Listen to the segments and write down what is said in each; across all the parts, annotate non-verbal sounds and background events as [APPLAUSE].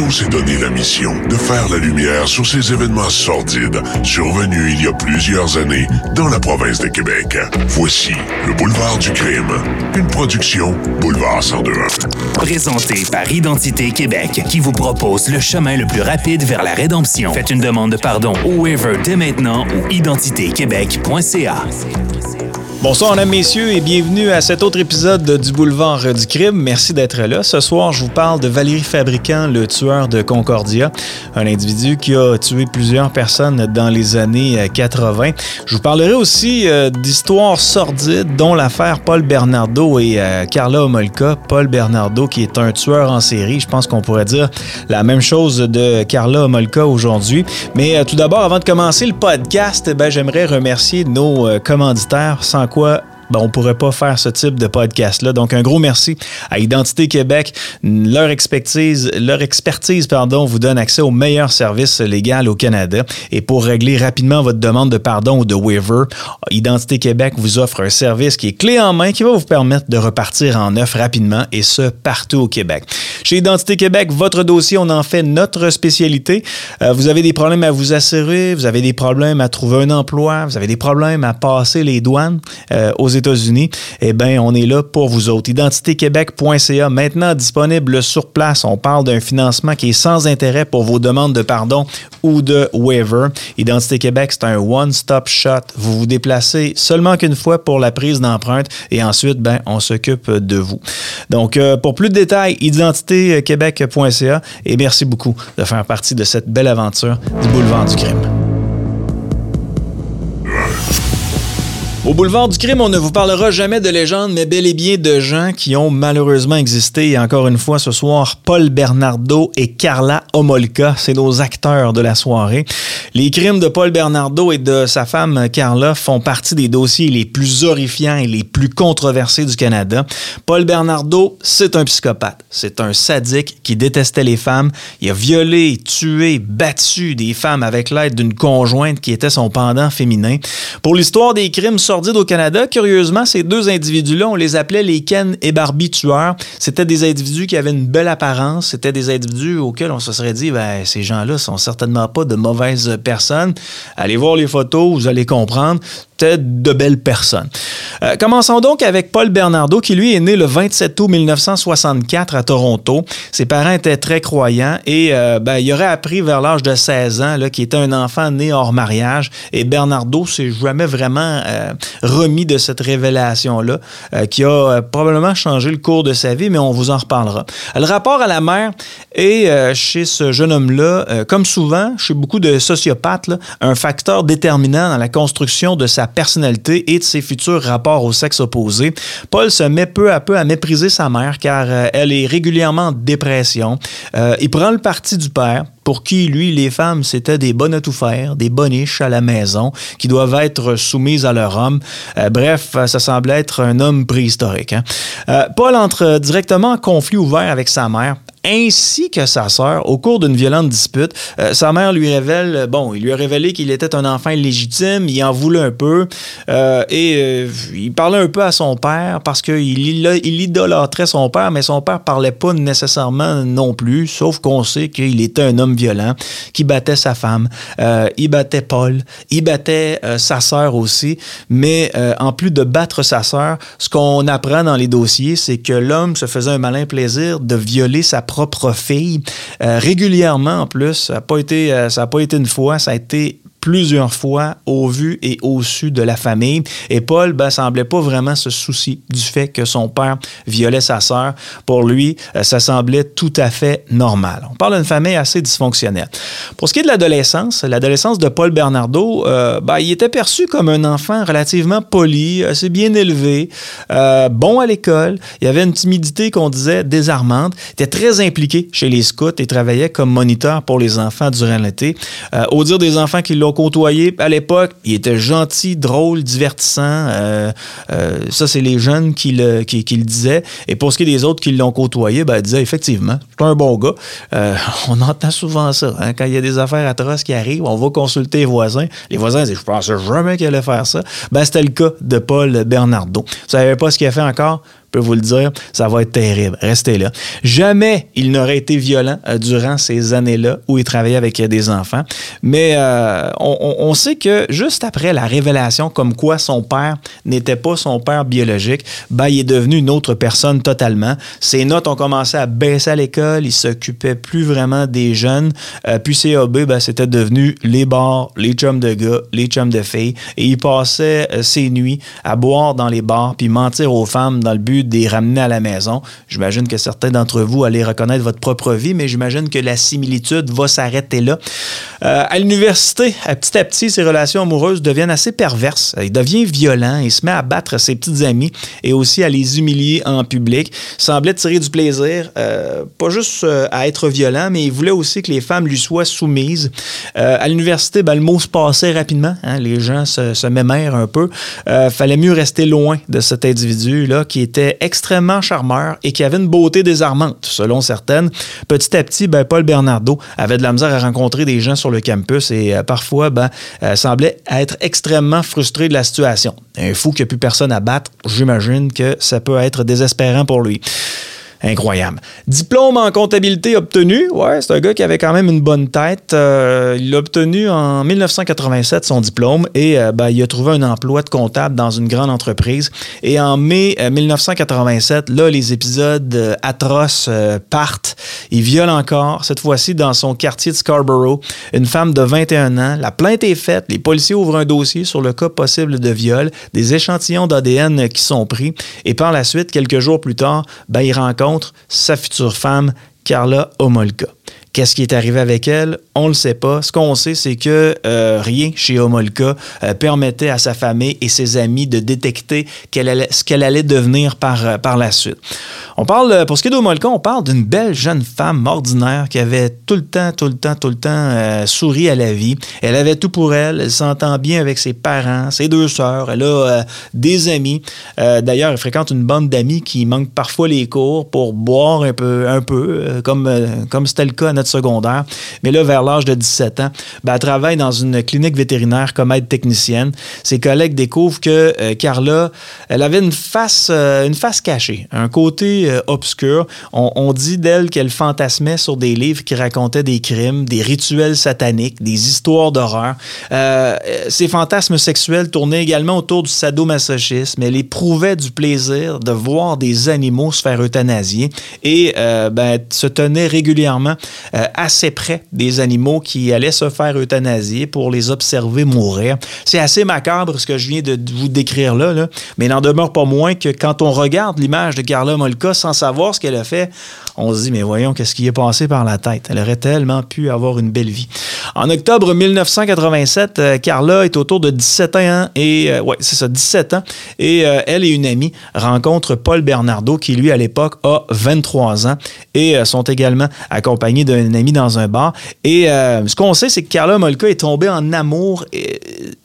Renaissance s'est donné la mission de faire la lumière sur ces événements sordides survenus il y a plusieurs années dans la province de Québec. Voici le Boulevard du Crime, une production Boulevard 1021. Présenté par Identité Québec, qui vous propose le chemin le plus rapide vers la rédemption. Faites une demande de pardon au waiver dès maintenant ou identitéquebec.ca. Bonsoir, mesdames, messieurs, et bienvenue à cet autre épisode du Boulevard du Crime. Merci d'être là. Ce soir, je vous parle de Valérie Fabricant, le tueur de Concordia, un individu qui a tué plusieurs personnes dans les années 80. Je vous parlerai aussi euh, d'histoires sordides, dont l'affaire Paul Bernardo et euh, Carla Homolka. Paul Bernardo, qui est un tueur en série. Je pense qu'on pourrait dire la même chose de Carla Homolka aujourd'hui. Mais euh, tout d'abord, avant de commencer le podcast, ben, j'aimerais remercier nos commanditaires sans quoi ben, on ne pourrait pas faire ce type de podcast-là. Donc, un gros merci à Identité Québec. Leur expertise, leur expertise pardon, vous donne accès au meilleur service légal au Canada. Et pour régler rapidement votre demande de pardon ou de waiver, Identité Québec vous offre un service qui est clé en main qui va vous permettre de repartir en neuf rapidement et ce, partout au Québec. Chez Identité Québec, votre dossier, on en fait notre spécialité. Euh, vous avez des problèmes à vous assurer, vous avez des problèmes à trouver un emploi, vous avez des problèmes à passer les douanes euh, aux États-Unis, eh bien, on est là pour vous autres. Identitéquebec.ca, maintenant disponible sur place. On parle d'un financement qui est sans intérêt pour vos demandes de pardon ou de waiver. Identité Québec, c'est un one-stop shot. Vous vous déplacez seulement qu'une fois pour la prise d'empreinte et ensuite, ben, on s'occupe de vous. Donc, euh, pour plus de détails, identitéquebec.ca et merci beaucoup de faire partie de cette belle aventure du boulevard du crime. Boulevard du crime, on ne vous parlera jamais de légendes, mais bel et bien de gens qui ont malheureusement existé. Et encore une fois, ce soir, Paul Bernardo et Carla Homolka, c'est nos acteurs de la soirée. Les crimes de Paul Bernardo et de sa femme Carla font partie des dossiers les plus horrifiants et les plus controversés du Canada. Paul Bernardo, c'est un psychopathe. C'est un sadique qui détestait les femmes. Il a violé, tué, battu des femmes avec l'aide d'une conjointe qui était son pendant féminin. Pour l'histoire des crimes sordides au Canada, curieusement, ces deux individus-là, on les appelait les Ken et Barbie tueurs. C'était des individus qui avaient une belle apparence. C'était des individus auxquels on se serait dit, ben, ces gens-là sont certainement pas de mauvaises personnes. Allez voir les photos, vous allez comprendre de belles personnes. Euh, commençons donc avec Paul Bernardo, qui lui est né le 27 août 1964 à Toronto. Ses parents étaient très croyants et euh, ben, il aurait appris vers l'âge de 16 ans qu'il était un enfant né hors mariage. Et Bernardo s'est jamais vraiment euh, remis de cette révélation-là, qui a probablement changé le cours de sa vie, mais on vous en reparlera. Le rapport à la mère est chez ce jeune homme-là, comme souvent chez beaucoup de sociopathes, un facteur déterminant dans la construction de sa personnalité et de ses futurs rapports au sexe opposé. Paul se met peu à peu à mépriser sa mère car euh, elle est régulièrement en dépression. Euh, il prend le parti du père pour qui, lui, les femmes, c'était des bonnes à tout faire, des boniches à la maison, qui doivent être soumises à leur homme. Euh, bref, ça semble être un homme préhistorique. Hein. Paul entre directement en conflit ouvert avec sa mère ainsi que sa sœur au cours d'une violente dispute. Euh, sa mère lui révèle, bon, il lui a révélé qu'il était un enfant illégitime, il en voulait un peu euh, et euh, il parlait un peu à son père parce qu'il il idolâtrait son père, mais son père parlait pas nécessairement non plus, sauf qu'on sait qu'il était un homme violent qui battait sa femme, il battait Paul, il battait sa sœur aussi, mais en plus de battre sa sœur, ce qu'on apprend dans les dossiers, c'est que l'homme se faisait un malin plaisir de violer sa propre fille. Euh, régulièrement, en plus, ça n'a pas, euh, pas été une fois, ça a été plusieurs fois au vu et au su de la famille. Et Paul ben, semblait pas vraiment se soucier du fait que son père violait sa sœur. Pour lui, euh, ça semblait tout à fait normal. On parle d'une famille assez dysfonctionnelle. Pour ce qui est de l'adolescence, l'adolescence de Paul Bernardo, euh, ben, il était perçu comme un enfant relativement poli, assez bien élevé, euh, bon à l'école. Il avait une timidité qu'on disait désarmante. Il était très impliqué chez les scouts et travaillait comme moniteur pour les enfants durant l'été. au dire des enfants qui l'ont côtoyé à l'époque. Il était gentil, drôle, divertissant. Euh, euh, ça, c'est les jeunes qui le, disaient. Et pour ce qui est des autres qui l'ont côtoyé, ben, ils disaient effectivement, c'est un bon gars. Euh, on entend souvent ça. Hein. quand il y a des affaires atroces qui arrivent, on va consulter les voisins. Les voisins disent, je pensais jamais qu'il allait faire ça. Ben, c'était le cas de Paul Bernardo. Vous savez pas ce qu'il a fait encore? Peux vous le dire, ça va être terrible. Restez là. Jamais il n'aurait été violent euh, durant ces années-là où il travaillait avec euh, des enfants. Mais euh, on, sait que juste après la révélation comme quoi son père n'était pas son père biologique, ben, il est devenu une autre personne totalement. Ses notes ont commencé à baisser à l'école. Il s'occupait plus vraiment des jeunes. puis CAB, ben, c'était devenu les bars, les chums de gars, les chums de filles. Et il passait ses nuits à boire dans les bars puis mentir aux femmes dans le but de les ramener à la maison. J'imagine que certains d'entre vous allez reconnaître votre propre vie, mais j'imagine que la similitude va s'arrêter là. Euh, à l'université, petit à petit, ses relations amoureuses deviennent assez perverses. Il devient violent, il se met à battre ses petites amies et aussi à les humilier en public. Il semblait tirer du plaisir, euh, pas juste euh, à être violent, mais il voulait aussi que les femmes lui soient soumises. à l'université, ben, le mot se passait rapidement. Hein. les gens se, se mémèrent un peu. fallait mieux rester loin de cet individu-là qui était extrêmement charmeur et qui avait une beauté désarmante, selon certaines. Petit à petit, ben, Paul Bernardo avait de la misère à rencontrer des gens sur le campus et euh, parfois ben, euh, semblait être extrêmement frustré de la situation. Un fou qui n'a plus personne à battre, j'imagine que ça peut être désespérant pour lui. Incroyable. Diplôme en comptabilité obtenu. Ouais, c'est un gars qui avait quand même une bonne tête. Euh, il a obtenu en 1987 son diplôme et euh, ben, il a trouvé un emploi de comptable dans une grande entreprise. Et en mai 1987, euh, là, les épisodes atroces partent. Il viole encore, cette fois-ci dans son quartier de Scarborough, une femme de 21 ans. La plainte est faite. Les policiers ouvrent un dossier sur le cas possible de viol. Des échantillons d'ADN qui sont pris. Et par la suite, quelques jours plus tard, ben, il rencontre sa future femme, Carla Homolka. Qu'est-ce qui est arrivé avec elle? On le sait pas. Ce qu'on sait, c'est que euh, rien chez Homolka euh, permettait à sa famille et ses amis de détecter ce qu'elle allait devenir par, euh, par la suite. On parle, pour ce qui est d'Homolka, on parle d'une belle jeune femme ordinaire qui avait tout le temps, tout le temps, tout le temps souri à la vie. Elle avait tout pour elle. Elle s'entend bien avec ses parents, ses deux sœurs. Elle a des amis. D'ailleurs, elle fréquente une bande d'amis qui manquent parfois les cours pour boire un peu, un peu comme, c'était le cas secondaire. Mais là, vers l'âge de 17 ans, ben, elle travaille dans une clinique vétérinaire comme aide technicienne. Ses collègues découvrent que euh, Carla, elle avait une face, euh, une face cachée, un côté euh, obscur. On, dit d'elle qu'elle fantasmait sur des livres qui racontaient des crimes, des rituels sataniques, des histoires d'horreur. ses fantasmes sexuels tournaient également autour du sadomasochisme. Elle éprouvait du plaisir de voir des animaux se faire euthanasier et ben, se tenait régulièrement euh, assez près des animaux qui allaient se faire euthanasier pour les observer mourir. C'est assez macabre ce que je viens de vous décrire là, mais il n'en demeure pas moins que quand on regarde l'image de Carla Molka sans savoir ce qu'elle a fait, on se dit, mais voyons, qu'est-ce qui est passé par la tête? Elle aurait tellement pu avoir une belle vie. En octobre 1987, euh, Carla est autour de 17 ans et, euh, ouais, c'est ça, 17 ans. Et elle et une amie rencontrent Paul Bernardo, qui lui, à l'époque, a 23 ans et sont également accompagnés d'un un ami dans un bar. Et euh, ce qu'on sait, c'est que Carla Molka est tombée en amour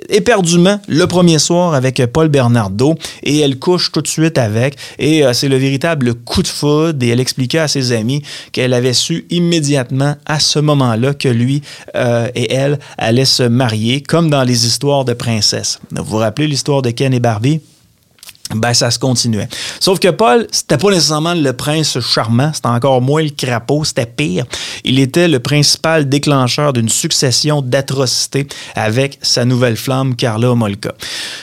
éperdument le premier soir avec Paul Bernardo et elle couche tout de suite avec. Et euh, c'est le véritable coup de foudre et elle expliquait à ses amis qu'elle avait su immédiatement à ce moment-là que lui euh, et elle allaient se marier comme dans les histoires de princesses. Vous vous rappelez l'histoire de Ken et Barbie? Ben ça se continuait. Sauf que Paul, c'était pas nécessairement le prince charmant, c'était encore moins le crapaud, c'était pire. Il était le principal déclencheur d'une succession d'atrocités avec sa nouvelle flamme, Carla Molka.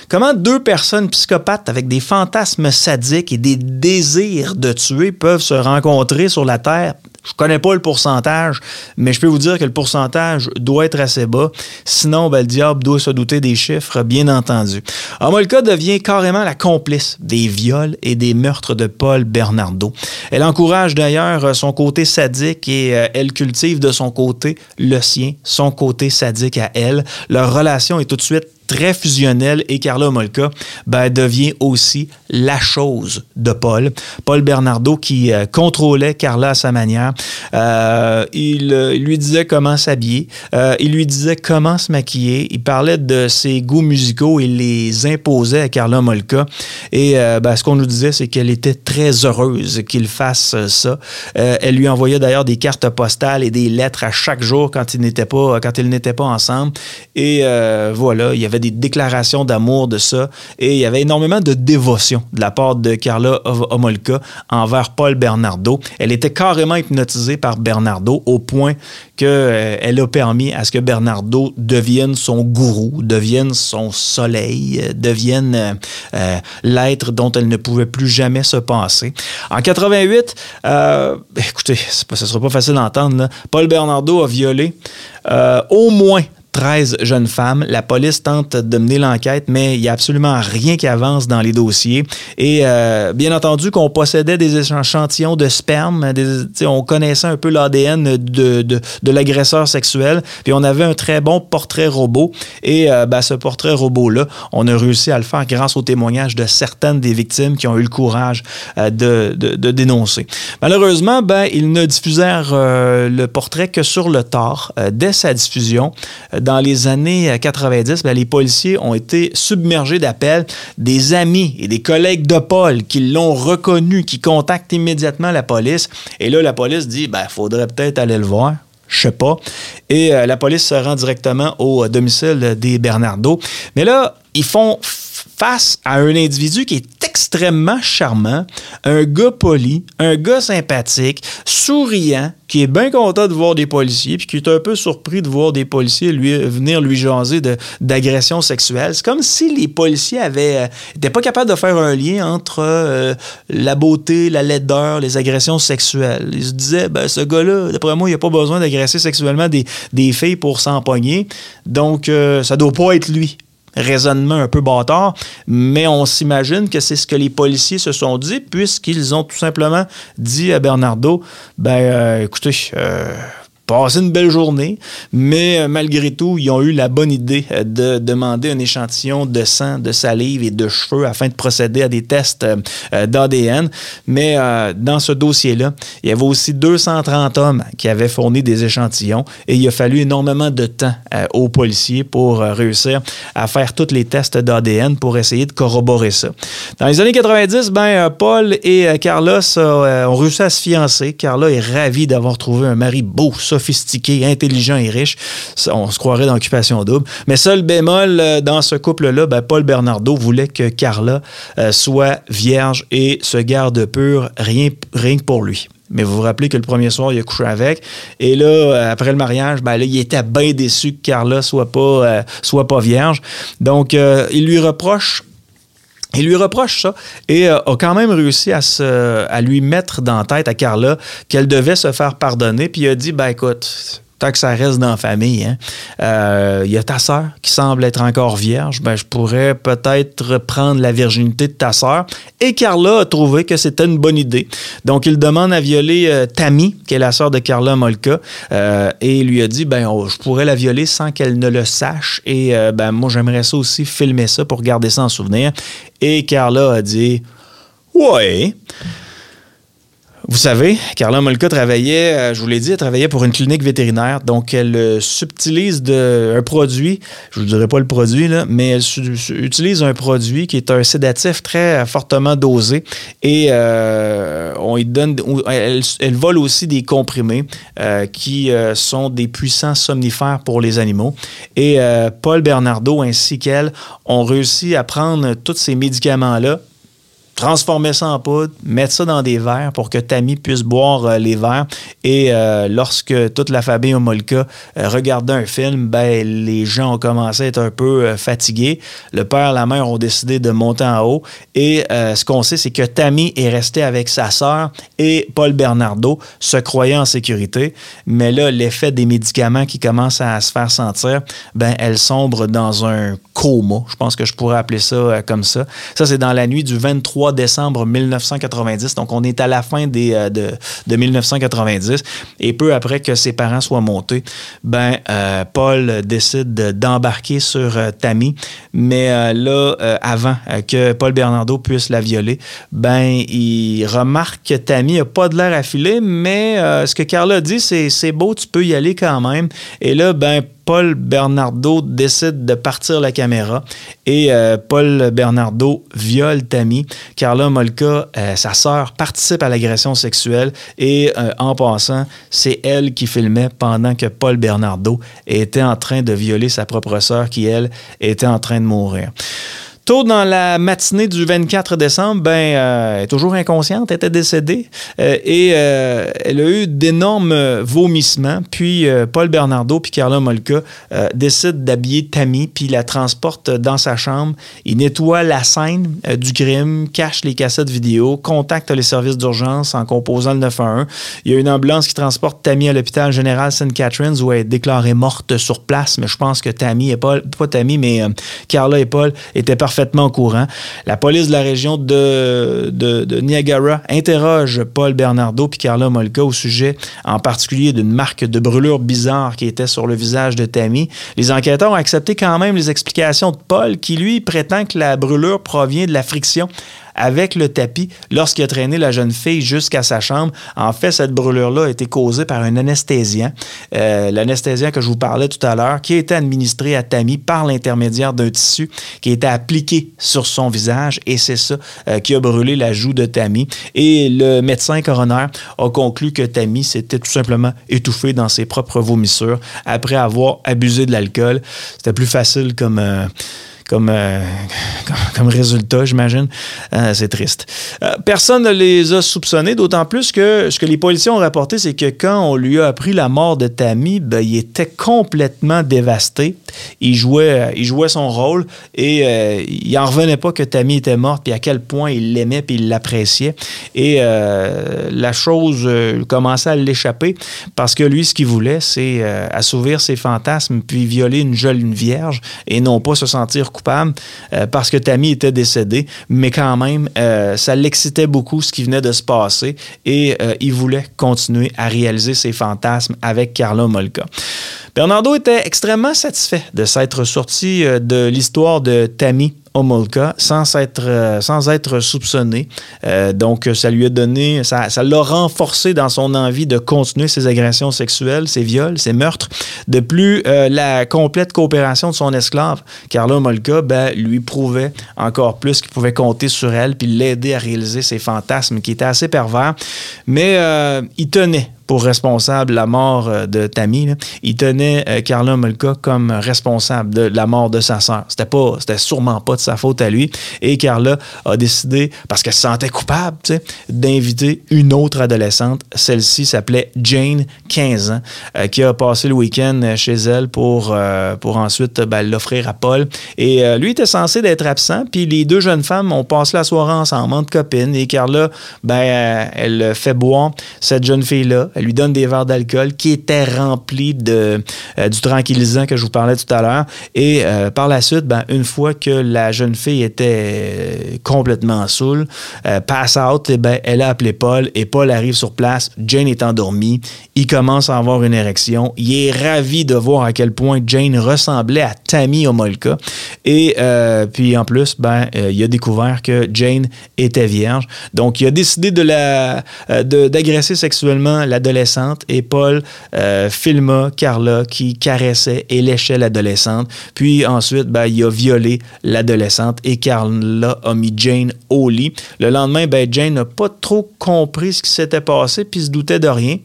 Comment deux personnes psychopathes avec des fantasmes sadiques et des désirs de tuer peuvent se rencontrer sur la Terre? Je connais pas le pourcentage, mais je peux vous dire que le pourcentage doit être assez bas. Sinon, ben, le diable doit se douter des chiffres, bien entendu. Amolka devient carrément la complice des viols et des meurtres de Paul Bernardo. Elle encourage d'ailleurs son côté sadique et euh, elle cultive de son côté le sien, son côté sadique à elle. Leur relation est tout de suite très fusionnel et Carla Molka ben, devient aussi la chose de Paul. Paul Bernardo qui euh, contrôlait Carla à sa manière. Euh, il, lui disait comment s'habiller, euh, il lui disait comment se maquiller, il parlait de ses goûts musicaux et les imposait à Carla Molka. Et ben, ce qu'on nous disait, c'est qu'elle était très heureuse qu'il fasse ça. elle lui envoyait d'ailleurs des cartes postales et des lettres à chaque jour quand ils n'étaient pas, quand ils n'étaient pas ensemble. Et voilà, il y avait avait des déclarations d'amour de ça et il y avait énormément de dévotion de la part de Carla Homolka envers Paul Bernardo. Elle était carrément hypnotisée par Bernardo au point qu'elle euh, a permis à ce que Bernardo devienne son gourou, devienne son soleil, euh, devienne euh, l'être dont elle ne pouvait plus jamais se passer. En 88, écoutez, ce ne sera pas facile d'entendre, Paul Bernardo a violé au moins 13 jeunes femmes. La police tente de mener l'enquête, mais il n'y a absolument rien qui avance dans les dossiers. Et euh, bien entendu qu'on possédait des échantillons de sperme, on connaissait un peu l'ADN de, de, l'agresseur sexuel, puis on avait un très bon portrait robot. Et euh, ben, ce portrait robot-là, on a réussi à le faire grâce au témoignage de certaines des victimes qui ont eu le courage euh, de, de, dénoncer. Malheureusement, ben, ils ne diffusèrent le portrait que sur le tard. dès sa diffusion, dans les années 90, euh, ben, les policiers ont été submergés d'appels des amis et des collègues de Paul qui l'ont reconnu, qui contactent immédiatement la police. Et là, la police dit, ben, faudrait peut-être aller le voir je sais pas. Et euh, la police se rend directement au domicile des Bernardo. Mais là, ils font face à un individu qui est extrêmement charmant, un gars poli, un gars sympathique, souriant, qui est bien content de voir des policiers, puis qui est un peu surpris de voir des policiers venir lui jaser d'agression sexuelle. C'est comme si les policiers avaient n'étaient euh, pas capables de faire un lien entre euh, la beauté, la laideur, les agressions sexuelles. Ils se disaient, ben, ce gars-là, d'après moi, il n'a pas besoin d'agresser sexuellement des, des filles pour s'empoigner, donc euh, ça doit pas être lui raisonnement un peu bâtard, mais on s'imagine que c'est ce que les policiers se sont dit, puisqu'ils ont tout simplement dit à Bernardo, ben euh, écoutez, euh, passé une belle journée, mais euh, malgré tout, ils ont eu la bonne idée euh, de demander un échantillon de sang, de salive et de cheveux afin de procéder à des tests euh, d'ADN. Mais dans ce dossier-là, il y avait aussi 230 hommes qui avaient fourni des échantillons et il a fallu énormément de temps aux policiers pour réussir à faire tous les tests d'ADN pour essayer de corroborer ça. Dans les années 90, ben, Paul et Carlos ont réussi à se fiancer. Carla est ravie d'avoir trouvé un mari beau, sophistiqué, intelligent et riche. On se croirait dans Occupation Double. Mais seul bémol euh, dans ce couple-là, ben, Paul Bernardo voulait que Carla euh, soit vierge et se garde pure, rien, rien que pour lui. Mais vous vous rappelez que le premier soir, il a couché avec. Et là, euh, après le mariage, ben là, il était bien déçu que Carla soit pas, soit pas vierge. Donc, il lui reproche il lui reproche ça et euh, a quand même réussi à, se, à lui mettre dans tête à Carla qu'elle devait se faire pardonner. Puis il a dit, ben écoute, tant que ça reste dans la famille, il hein, euh, y a ta sœur qui semble être encore vierge, ben je pourrais peut-être prendre la virginité de ta sœur. Et Carla a trouvé que c'était une bonne idée. Donc il demande à violer euh, Tammy, qui est la sœur de Carla Molka, et il lui a dit, ben je pourrais la violer sans qu'elle ne le sache. Et ben moi j'aimerais ça aussi filmer ça pour garder ça en souvenir. Et Carla a dit Ouais. Vous savez, Carla Molka travaillait, euh, je vous l'ai dit, elle travaillait pour une clinique vétérinaire. Donc, elle euh, subtilise un produit, je ne vous dirai pas le produit, là, mais elle utilise un produit qui est un sédatif très euh, fortement dosé. Et on donne, elle, vole aussi des comprimés qui sont des puissants somnifères pour les animaux. Et Paul Bernardo ainsi qu'elle ont réussi à prendre tous ces médicaments-là transformer ça en poudre, mettre ça dans des verres pour que Tammy puisse boire euh, les verres. Et euh, lorsque toute la famille Homolka euh, regardait un film, ben, les gens ont commencé à être un peu fatigués. Le père et la mère ont décidé de monter en haut. Et ce qu'on sait, c'est que Tammy est restée avec sa sœur et Paul Bernardo se croyait en sécurité. Mais là, l'effet des médicaments qui commencent à se faire sentir, ben, elle sombre dans un coma. Je pense que je pourrais appeler ça comme ça. Ça, c'est dans la nuit du 23 décembre 1990. Donc, on est à la fin des, euh, de, de, 1990. Et peu après que ses parents soient montés, ben, euh, Paul décide d'embarquer sur euh, Tammy. Mais là, avant que Paul Bernardo puisse la violer, ben, il remarque que Tammy n'a pas de l'air affilé, mais ce que Carla dit, c'est c'est beau, tu peux y aller quand même. Et là, ben, Paul Bernardo décide de partir la caméra et Paul Bernardo viole Tammy. Carla Molka, sa sœur, participe à l'agression sexuelle et en passant, c'est elle qui filmait pendant que Paul Bernardo était en train de violer sa propre sœur qui, elle, était en train de mourir. Tôt dans la matinée du 24 décembre, ben, euh, elle est toujours inconsciente, elle était décédée euh, et euh, elle a eu d'énormes vomissements. Puis Paul Bernardo puis Carla Molka décident d'habiller Tammy puis la transportent dans sa chambre. Il nettoie la scène du crime, cache les cassettes vidéo, contacte les services d'urgence en composant le 911. Il y a une ambulance qui transporte Tammy à l'hôpital général St. Catharines où elle est déclarée morte sur place. Mais je pense que Tammy et Paul, pas Tammy, mais Carla et Paul étaient parfaitement parfaitement courant. La police de la région de, Niagara interroge Paul Bernardo et Carla Molka au sujet en particulier d'une marque de brûlure bizarre qui était sur le visage de Tammy. Les enquêteurs ont accepté quand même les explications de Paul qui, lui, prétend que la brûlure provient de la friction avec le tapis lorsqu'il a traîné la jeune fille jusqu'à sa chambre. En fait, cette brûlure-là a été causée par un anesthésien, euh, l'anesthésien que je vous parlais tout à l'heure, qui a été administré à Tammy par l'intermédiaire d'un tissu qui a été appliqué sur son visage et c'est ça euh, qui a brûlé la joue de Tammy. Et le médecin coroner a conclu que Tammy s'était tout simplement étouffée dans ses propres vomissures après avoir abusé de l'alcool. C'était plus facile comme... Euh, comme, euh, [LAUGHS] comme résultat, j'imagine. Euh, c'est triste. Euh, personne ne les a soupçonnés, d'autant plus que ce que les policiers ont rapporté, c'est que quand on lui a appris la mort de Tammy, ben, il était complètement dévasté. Il jouait, il jouait son rôle et il n'en revenait pas que Tammy était morte, puis à quel point il l'aimait, puis il l'appréciait. Et la chose commençait à l'échapper parce que lui, ce qu'il voulait, c'est assouvir ses fantasmes, puis violer une jeune vierge et non pas se sentir coupable euh, parce que Tammy était décédé, mais quand même, euh, ça l'excitait beaucoup ce qui venait de se passer et euh, il voulait continuer à réaliser ses fantasmes avec Carla Molka. Bernardo était extrêmement satisfait de s'être sorti de l'histoire de Tammy Omolka sans être, euh, être soupçonné. Euh, donc, ça lui a donné, ça, l'a renforcé dans son envie de continuer ses agressions sexuelles, ses viols, ses meurtres. De plus, euh, la complète coopération de son esclave, Carla Omolka, ben, lui prouvait encore plus qu'il pouvait compter sur elle puis l'aider à réaliser ses fantasmes qui étaient assez pervers. Mais il tenait pour responsable la mort euh, de Tammy. Il tenait euh, Carla Molka comme responsable de la mort de sa sœur. C'était pas, c'était sûrement pas de sa faute à lui. Et Carla a décidé, parce qu'elle se sentait coupable, d'inviter une autre adolescente. Celle-ci s'appelait Jane, 15 ans, euh, qui a passé le week-end chez elle pour, pour ensuite ben, l'offrir à Paul. Et lui était censé d'être absent, puis les deux jeunes femmes ont passé la soirée ensemble, entre copines. Et Carla, ben, elle fait boire cette jeune fille-là elle lui donne des verres d'alcool qui étaient remplis de, euh, du tranquillisant que je vous parlais tout à l'heure. Et euh, par la suite, ben, une fois que la jeune fille était euh, complètement saoule, pass out, eh ben, elle a appelé Paul et Paul arrive sur place. Jane est endormie. Il commence à avoir une érection. Il est ravi de voir à quel point Jane ressemblait à Tammy Omolka. Et puis en plus, ben, il a découvert que Jane était vierge. Donc, il a décidé de la d'agresser sexuellement la et Paul euh, filma Carla qui caressait et léchait l'adolescente. Puis ensuite, ben, il a violé l'adolescente et Carla a mis Jane au lit. Le lendemain, ben, Jane n'a pas trop compris ce qui s'était passé puis se doutait de rien.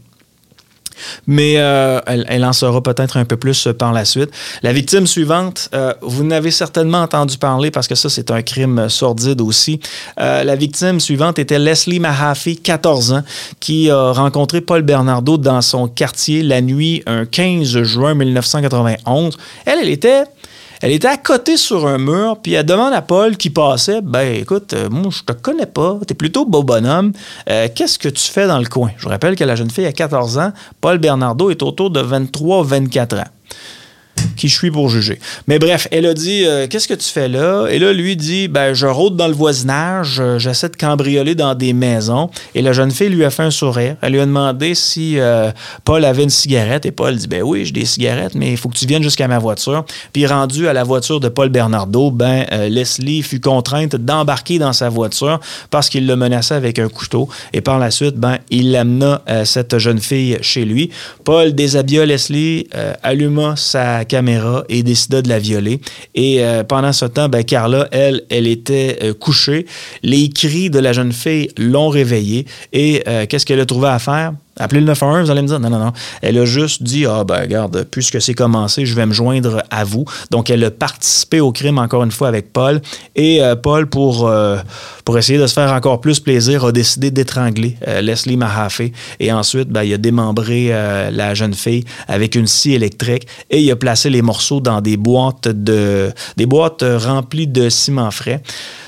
Mais euh, elle, en saura peut-être un peu plus par la suite. La victime suivante, euh, vous n'avez certainement entendu parler parce que ça, c'est un crime sordide aussi. Euh, la victime suivante était Leslie Mahaffey, 14 ans, qui a rencontré Paul Bernardo dans son quartier la nuit, un 15 juin 1991. Elle, elle était elle était à côté sur un mur, puis elle demande à Paul qui passait Ben écoute, euh, moi, je te connais pas, t'es plutôt beau bonhomme. Euh, qu'est-ce que tu fais dans le coin Je vous rappelle que la jeune fille a 14 ans. Paul Bernardo est autour de 23-24 ans qui je suis pour juger. Mais bref, elle a dit euh, Qu'est-ce que tu fais là? Et là, lui dit ben, Je rôde dans le voisinage, euh, j'essaie de cambrioler dans des maisons. Et la jeune fille lui a fait un sourire. Elle lui a demandé si euh, Paul avait une cigarette. Et Paul dit Ben oui, j'ai des cigarettes, mais il faut que tu viennes jusqu'à ma voiture. Puis rendu à la voiture de Paul Bernardo, ben, Leslie fut contrainte d'embarquer dans sa voiture parce qu'il le menaçait avec un couteau. Et par la suite, ben, il amena cette jeune fille chez lui. Paul déshabilla Leslie, alluma sa caméra et décida de la violer. Et pendant ce temps, ben, Carla, elle, elle était couchée. Les cris de la jeune fille l'ont réveillée. Et qu'est-ce qu'elle a trouvé à faire? Appelez le 911, vous allez me dire, non, non, non. Elle a juste dit, ah ben regarde, puisque c'est commencé, je vais me joindre à vous. Donc, elle a participé au crime encore une fois avec Paul. Et euh, Paul, pour, euh, pour essayer de se faire encore plus plaisir, a décidé d'étrangler euh, Leslie Mahaffey. Et ensuite, ben, il a démembré la jeune fille avec une scie électrique et il a placé les morceaux dans des boîtes, de, des boîtes remplies de ciment frais.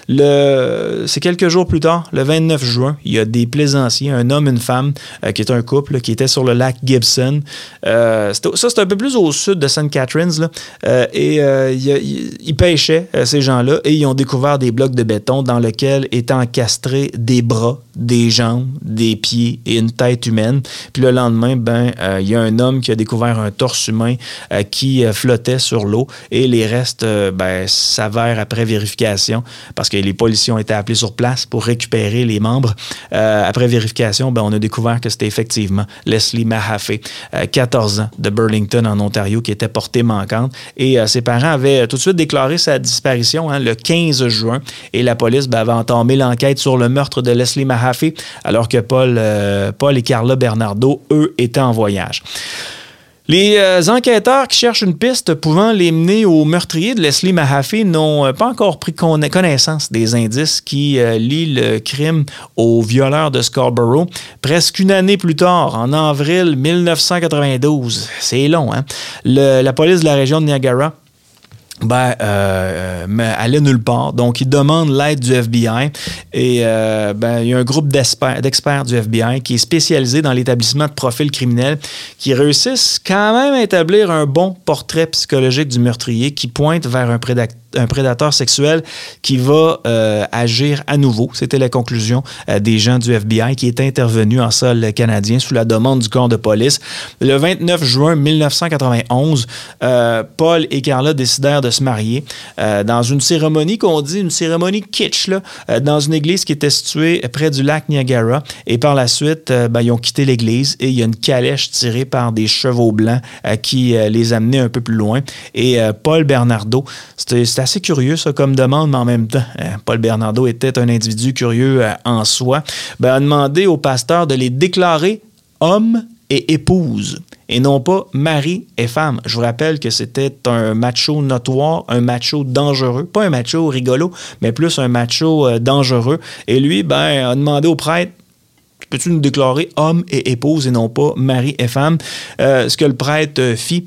Le, c'est quelques jours plus tard, le 29 juin, il y a des plaisanciers, un homme une femme, qui est un couple, qui était sur le lac Gibson. Euh, ça, c'est un peu plus au sud de St. Catharines. Euh, et euh, ils pêchaient, ces gens-là, et ils ont découvert des blocs de béton dans lesquels étaient encastrés des bras, des jambes, des pieds et une tête humaine. Puis le lendemain, ben, il y a un homme qui a découvert un torse humain qui flottait sur l'eau et les restes ben, s'avèrent après vérification parce que les policiers ont été appelés sur place pour récupérer les membres. après vérification, ben, on a découvert que c'était effectivement Leslie Mahaffey, 14 ans, de Burlington en Ontario, qui était portée manquante. Et euh, ses parents avaient tout de suite déclaré sa disparition hein, le 15 juin. Et la police ben, avait entamé l'enquête sur le meurtre de Leslie Mahaffey, alors que Paul, euh, Paul et Carla Bernardo, eux, étaient en voyage. Les euh, enquêteurs qui cherchent une piste pouvant les mener au meurtrier de Leslie Mahaffey n'ont euh, pas encore pris connaissance des indices qui euh, lient le crime au violeur de Scarborough. Presque une année plus tard, en avril 1992, c'est long, hein? la police de la région de Niagara ben, euh, mais allait nulle part. Donc, il demande l'aide du FBI. Et euh, ben, il y a un groupe d'experts du FBI qui est spécialisé dans l'établissement de profils criminels qui réussissent quand même à établir un bon portrait psychologique du meurtrier qui pointe vers un prédateur un prédateur sexuel qui va euh, agir à nouveau. C'était la conclusion euh, des gens du FBI qui étaient intervenus en sol canadien sous la demande du corps de police. Le 29 juin 1991, euh, Paul et Carla décidèrent de se marier dans une cérémonie qu'on dit une cérémonie kitsch, dans une église qui était située près du lac Niagara. Et par la suite, ben, ils ont quitté l'église et il y a une calèche tirée par des chevaux blancs qui les amenait un peu plus loin. Et Paul Bernardo, c'était assez curieux, ça, comme demande, mais en même temps, hein, Paul Bernardo était un individu curieux euh, en soi. Ben, a demandé au pasteur de les déclarer hommes et épouses et non pas mari et femme. Je vous rappelle que c'était un macho notoire, un macho dangereux, pas un macho rigolo, mais plus un macho euh, dangereux. Et lui, ben, a demandé au prêtre peux-tu nous déclarer homme et épouse et non pas mari et femme? Euh, ce que le prêtre fit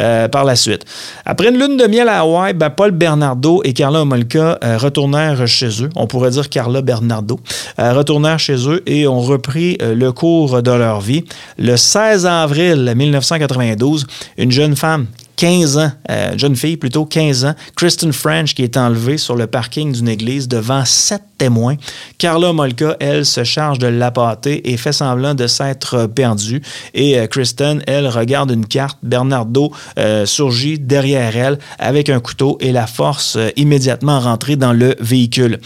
euh, par la suite. Après une lune de miel à Hawaï, ben, Paul Bernardo et Carla Homolka euh, retournèrent chez eux. On pourrait dire Carla Bernardo. retournèrent chez eux et ont repris le cours de leur vie. Le 16 avril 1992, une jeune femme 15 ans, euh, jeune fille plutôt, 15 ans, Kristen French qui est enlevée sur le parking d'une église devant sept témoins. Carla Molka, elle, se charge de l'appâter et fait semblant de s'être perdue. Et euh, Kristen, elle, regarde une carte. Bernardo euh, surgit derrière elle avec un couteau et la force immédiatement rentrer dans le véhicule.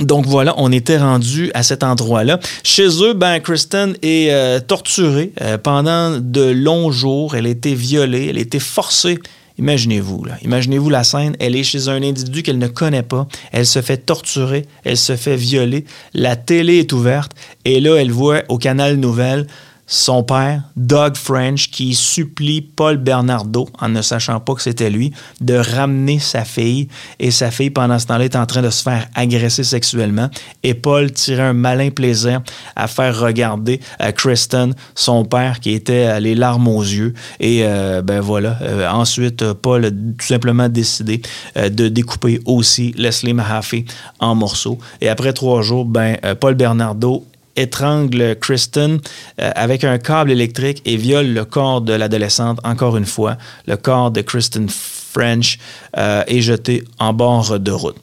Donc voilà, on était rendu à cet endroit-là. Chez eux, ben, Kristen est euh, torturée euh, pendant de longs jours. Elle a été violée, elle a été forcée. Imaginez-vous. Imaginez-vous la scène. Elle est chez un individu qu'elle ne connaît pas. Elle se fait torturer, elle se fait violer. La télé est ouverte et là, elle voit au canal Nouvelle son père, Doug French, qui supplie Paul Bernardo, en ne sachant pas que c'était lui, de ramener sa fille. Et sa fille, pendant ce temps-là, est en train de se faire agresser sexuellement. Et Paul tirait un malin plaisir à faire regarder à euh, Kristen, son père, qui était euh, les larmes aux yeux. Et euh, ben voilà. ensuite, Paul a tout simplement décidé de découper aussi Leslie Mahaffey en morceaux. Et après trois jours, ben, Paul Bernardo étrangle Kristen euh, avec un câble électrique et viole le corps de l'adolescente encore une fois. Le corps de Kristen French euh, est jeté en bord de route.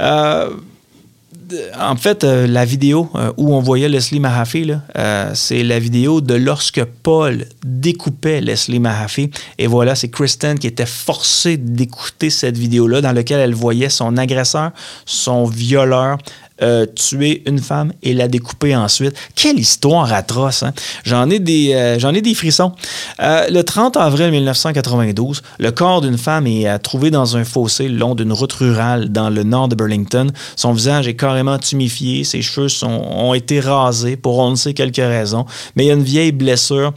Euh, en fait, la vidéo où on voyait Leslie Mahaffey, c'est la vidéo de lorsque Paul découpait Leslie Mahaffey. Et voilà, c'est Kristen qui était forcée d'écouter cette vidéo-là dans laquelle elle voyait son agresseur, son violeur, euh, tuer une femme et la découper ensuite. Quelle histoire atroce, hein? J'en ai, des, euh, j'en ai des frissons. Euh, le 30 avril 1992, le corps d'une femme est trouvé dans un fossé le long d'une route rurale dans le nord de Burlington. Son visage est carrément tumifié, ses cheveux sont, ont été rasés pour on ne sait quelques raisons, mais il y a une vieille blessure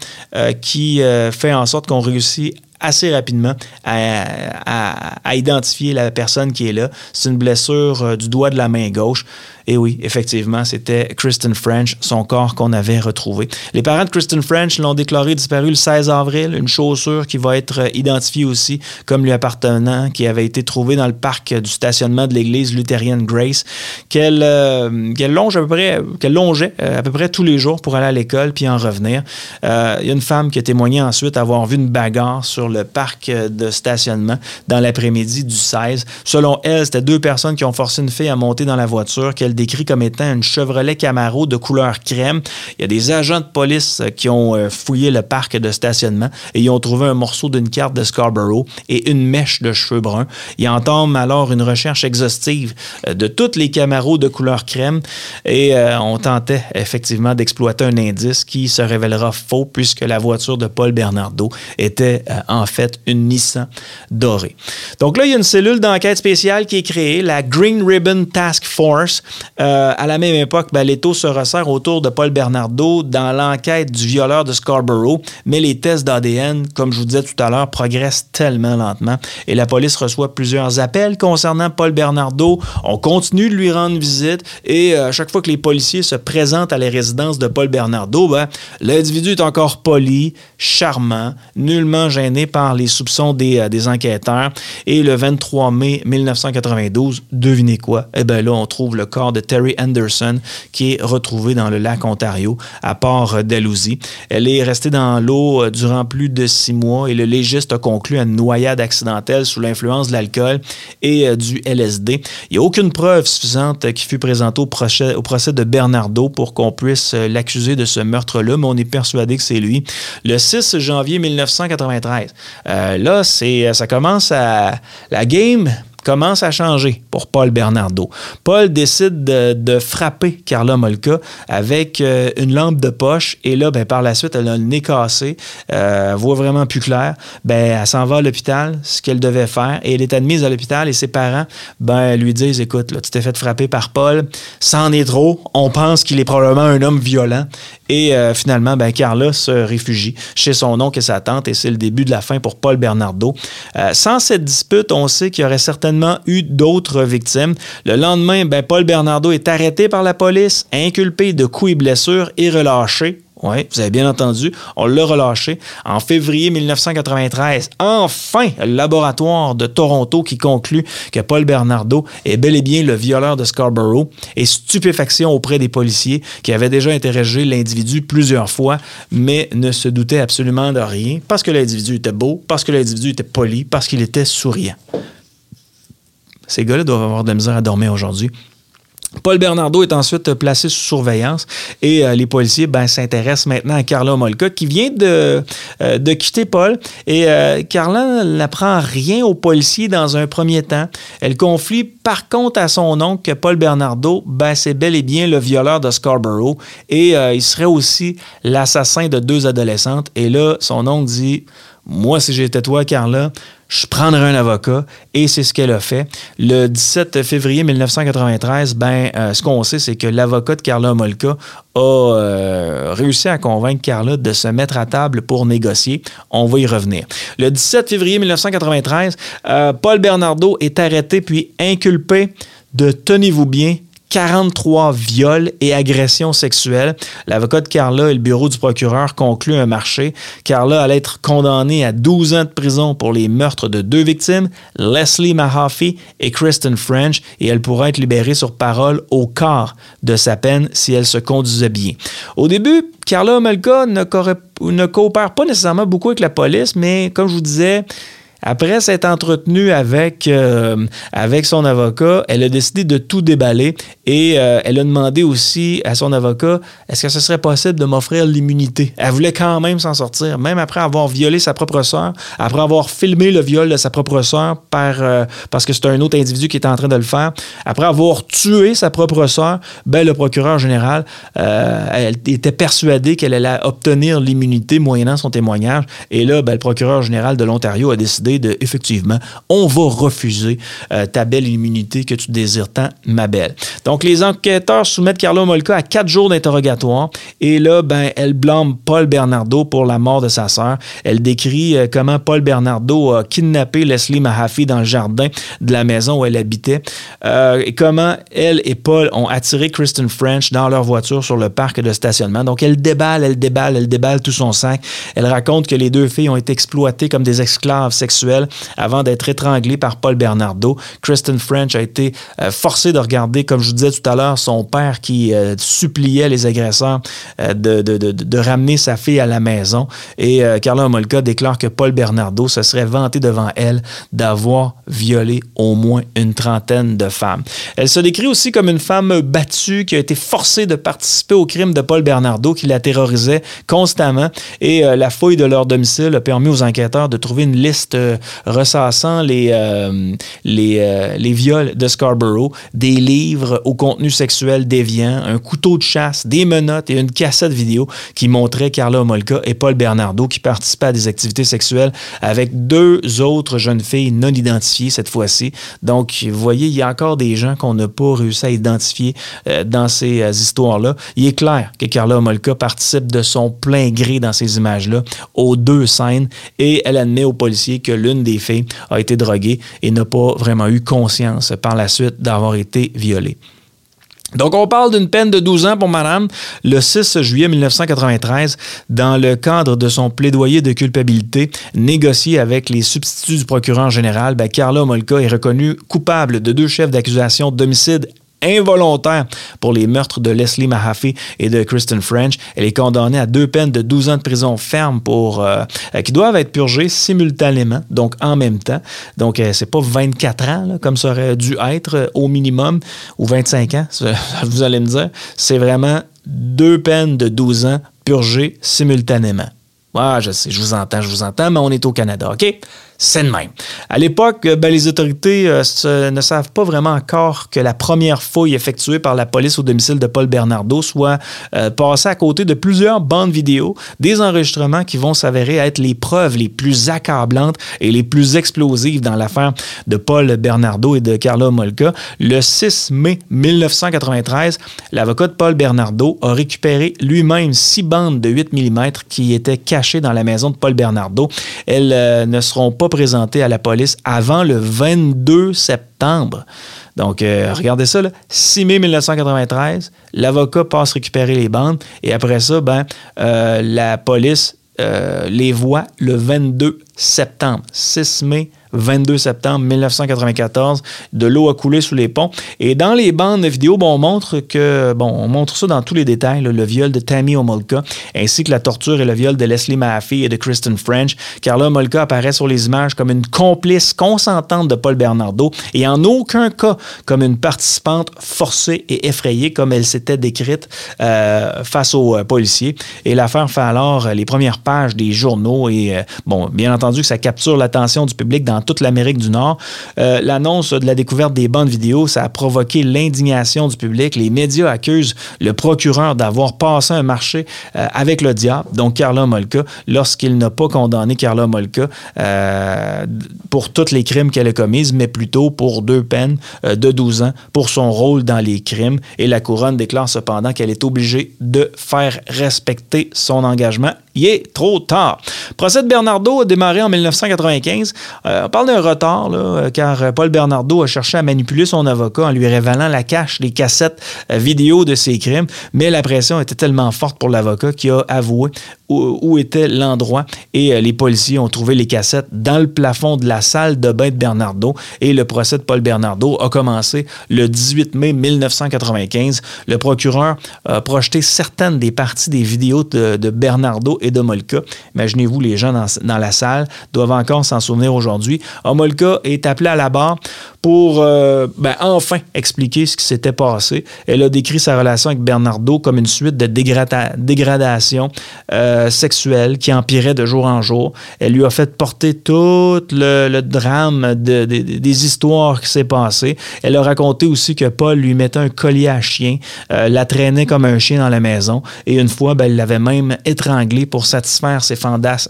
qui fait en sorte qu'on réussit assez rapidement à, identifier la personne qui est là. C'est une blessure du doigt de la main gauche. Et oui, effectivement, c'était Kristen French, son corps qu'on avait retrouvé. Les parents de Kristen French l'ont déclaré disparu le 16 avril, une chaussure qui va être identifiée aussi comme lui appartenant, qui avait été trouvée dans le parc du stationnement de l'église luthérienne Grace, qu'elle euh, longe à peu près, qu'elle longeait euh, à peu près tous les jours pour aller à l'école puis en revenir. Euh, il y a une femme qui a témoigné ensuite avoir vu une bagarre sur le parc de stationnement dans l'après-midi du 16. Selon elle, c'était deux personnes qui ont forcé une fille à monter dans la voiture qu'elle décrit comme étant une Chevrolet Camaro de couleur crème. Il y a des agents de police euh, qui ont euh, fouillé le parc de stationnement et ils ont trouvé un morceau d'une carte de Scarborough et une mèche de cheveux bruns. Ils entament alors une recherche exhaustive euh, de toutes les Camaros de couleur crème et on tentait effectivement d'exploiter un indice qui se révélera faux puisque la voiture de Paul Bernardo était en fait une Nissan dorée. Donc là, il y a une cellule d'enquête spéciale qui est créée, la Green Ribbon Task Force, euh, à la même époque, ben, les taux se resserrent autour de Paul Bernardo dans l'enquête du violeur de Scarborough, mais les tests d'ADN, comme je vous disais tout à l'heure, progressent tellement lentement et la police reçoit plusieurs appels concernant Paul Bernardo. On continue de lui rendre visite et euh, à chaque fois que les policiers se présentent à la résidence de Paul Bernardo, ben, l'individu est encore poli, charmant, nullement gêné par les soupçons des, euh, enquêteurs. Et le 23 mai 1992, devinez quoi? Eh bien là, on trouve le corps de Terry Anderson, qui est retrouvée dans le lac Ontario, à port d'Alousie. Elle est restée dans l'eau euh, durant plus de six mois et le légiste a conclu à une noyade accidentelle sous l'influence de l'alcool et euh, du LSD. Il n'y a aucune preuve suffisante qui fut présentée au procès, de Bernardo pour qu'on puisse euh, l'accuser de ce meurtre-là, mais on est persuadé que c'est lui. Le 6 janvier 1993, là, ça commence à... La game commence à changer pour Paul Bernardo. Paul décide de, frapper Carla Molka avec euh, une lampe de poche et là, ben, par la suite, elle a le nez cassé, euh, voit vraiment plus clair. Ben, elle s'en va à l'hôpital, ce qu'elle devait faire, et elle est admise à l'hôpital et ses parents ben, lui disent, écoute, tu t'es fait frapper par Paul, c'en est trop, on pense qu'il est probablement un homme violent et euh, finalement, ben, Carla se réfugie chez son oncle et sa tante et c'est le début de la fin pour Paul Bernardo. sans cette dispute, on sait qu'il y aurait eu d'autres victimes. Le lendemain, ben, Paul Bernardo est arrêté par la police, inculpé de coups et blessures et relâché. Oui, vous avez bien entendu, on l'a relâché en février 1993. Enfin, le laboratoire de Toronto qui conclut que Paul Bernardo est bel et bien le violeur de Scarborough et stupéfaction auprès des policiers qui avaient déjà interrogé l'individu plusieurs fois, mais ne se doutaient absolument de rien parce que l'individu était beau, parce que l'individu était poli, parce qu'il était souriant. Ces gars-là doivent avoir de la misère à dormir aujourd'hui. Paul Bernardo est ensuite placé sous surveillance et euh, les policiers ben, s'intéressent maintenant à Carla Molka qui vient de, euh, quitter Paul. Et euh, Carla n'apprend rien aux policiers dans un premier temps. Elle confie par contre à son oncle que Paul Bernardo, ben, c'est bel et bien le violeur de Scarborough et il serait aussi l'assassin de deux adolescentes. Et là, son oncle dit Moi, si j'étais toi, Carla, je prendrai un avocat et c'est ce qu'elle a fait. Le 17 février 1993, ben, euh, ce qu'on sait, c'est que l'avocat de Carla Molka a euh, réussi à convaincre Carla de se mettre à table pour négocier. On va y revenir. Le 17 février 1993, euh, Paul Bernardo est arrêté puis inculpé de, tenez-vous bien, 43 viols et agressions sexuelles. L'avocat de Carla et le bureau du procureur concluent un marché. Carla allait être condamnée à 12 ans de prison pour les meurtres de deux victimes, Leslie Mahaffey et Kristen French, et elle pourra être libérée sur parole au quart de sa peine si elle se conduisait bien. Au début, Carla Omelka ne, ne coopère pas nécessairement beaucoup avec la police, mais comme je vous disais, Après s'être entretenue avec, euh, avec son avocat, elle a décidé de tout déballer et euh, elle a demandé aussi à son avocat est-ce que ce serait possible de m'offrir l'immunité? Elle voulait quand même s'en sortir, même après avoir violé sa propre sœur, après avoir filmé le viol de sa propre sœur par, euh, parce que c'est un autre individu qui était en train de le faire, après avoir tué sa propre sœur, ben, le procureur général était persuadée qu'elle allait obtenir l'immunité moyennant son témoignage. Et là, ben, le procureur général de l'Ontario a décidé de, effectivement, on va refuser ta belle immunité que tu désires tant, ma belle. Donc, les enquêteurs soumettent Carla Molka à quatre jours d'interrogatoire. Et là, ben, elle blâme Paul Bernardo pour la mort de sa sœur. Elle décrit euh, comment Paul Bernardo a kidnappé Leslie Mahaffey dans le jardin de la maison où elle habitait. Euh, et comment elle et Paul ont attiré Kristen French dans leur voiture sur le parc de stationnement. Donc, elle déballe, elle déballe, elle déballe tout son sac. Elle raconte que les deux filles ont été exploitées comme des esclaves sexuels avant d'être étranglées par Paul Bernardo. Kristen French a été euh, forcée de regarder, comme je vous disais tout à l'heure, son père qui euh, suppliait les agresseurs euh, de, ramener sa fille à la maison. Et Carla Homolka déclare que Paul Bernardo se serait vanté devant elle d'avoir violé au moins une trentaine de femmes. Elle se décrit aussi comme une femme battue qui a été forcée de participer au crime de Paul Bernardo qui la terrorisait constamment. Et la fouille de leur domicile a permis aux enquêteurs de trouver une liste ressassant les, les, les viols de Scarborough, des livres au contenu sexuel déviant, un couteau de chasse, des menottes et une cassette vidéo qui montrait Carla Homolka et Paul Bernardo qui participaient à des activités sexuelles avec deux autres jeunes filles non identifiées cette fois-ci. Donc, vous voyez, il y a encore des gens qu'on n'a pas réussi à identifier euh, dans ces euh, histoires-là. Il est clair que Carla Homolka participe de son plein gré dans ces images-là aux deux scènes et elle admet aux policiers que l'une des filles a été droguée et n'a pas vraiment eu conscience par la suite d'avoir été violée. Donc, on parle d'une peine de 12 ans pour madame le 6 juillet 1993 dans le cadre de son plaidoyer de culpabilité négocié avec les substituts du procureur général. Ben, Carla Molka est reconnue coupable de deux chefs d'accusation d'homicide involontaire pour les meurtres de Leslie Mahaffey et de Kristen French. Elle est condamnée à deux peines de 12 ans de prison ferme pour euh, qui doivent être purgées simultanément, donc en même temps. Donc euh, c'est pas 24 ans comme ça aurait dû être euh, au minimum ou 25 ans, [LAUGHS] vous allez me dire, c'est vraiment deux peines de 12 ans purgées simultanément. Ah, je sais, je vous entends, je vous entends, mais on est au Canada, OK? C'est de même. À l'époque, ben, les autorités euh, ne savent pas vraiment encore que la première fouille effectuée par la police au domicile de Paul Bernardo soit euh, passée à côté de plusieurs bandes vidéo, des enregistrements qui vont s'avérer être les preuves les plus accablantes et les plus explosives dans l'affaire de Paul Bernardo et de Carla Molka. Le 6 mai 1993, l'avocat de Paul Bernardo a récupéré lui-même six bandes de 8 mm qui étaient cachées dans la maison de Paul Bernardo. Elles euh, ne seront pas présenté à la police avant le 22 septembre. Donc, euh, regardez ça, 6 mai 1993, l'avocat passe récupérer les bandes et après ça, ben, euh, la police euh, les voit le 22 septembre. 6 mai 22 septembre 1994. De l'eau a coulé sous les ponts. Et dans les bandes vidéo, bon, on montre que, bon, on montre ça dans tous les détails, le viol de Tammy Omolka, ainsi que la torture et le viol de Leslie Mahaffey et de Kristen French. Carla Omolka apparaît sur les images comme une complice consentante de Paul Bernardo et en aucun cas comme une participante forcée et effrayée comme elle s'était décrite euh, face aux euh, policiers. Et l'affaire fait alors les premières pages des journaux et, euh, bon, bien entendu que ça capture l'attention du public dans toute l'Amérique du Nord. Euh, l'annonce de la découverte des bandes vidéo, ça a provoqué l'indignation du public. Les médias accusent le procureur d'avoir passé un marché euh, avec le diable, donc Carla Molka, lorsqu'il n'a pas condamné Carla Molka euh, pour tous les crimes qu'elle a commis, mais plutôt pour deux peines de 12 ans pour son rôle dans les crimes. Et la couronne déclare cependant qu'elle est obligée de faire respecter son engagement. Il est trop tard. Le procès de Bernardo a démarré en 1995 parle d'un retard, euh, car Paul Bernardo a cherché à manipuler son avocat en lui révélant la cache des cassettes euh, vidéo de ses crimes, mais la pression était tellement forte pour l'avocat qu'il a avoué où, était l'endroit et euh, les policiers ont trouvé les cassettes dans le plafond de la salle de bain de Bernardo et le procès de Paul Bernardo a commencé le 18 mai 1995. Le procureur a projeté certaines des parties des vidéos de, Bernardo et d'Omolka. Imaginez-vous, les gens dans, la salle doivent encore s'en souvenir aujourd'hui. Omolka est appelée à la barre pour euh, ben, enfin expliquer ce qui s'était passé. Elle a décrit sa relation avec Bernardo comme une suite de dégradation euh, sexuelle qui empirait de jour en jour. Elle lui a fait porter tout le, drame des histoires qui s'est passé. Elle a raconté aussi que Paul lui mettait un collier à chien, euh, la traînait comme un chien dans la maison et une fois, ben, elle l'avait même étranglé pour satisfaire ses,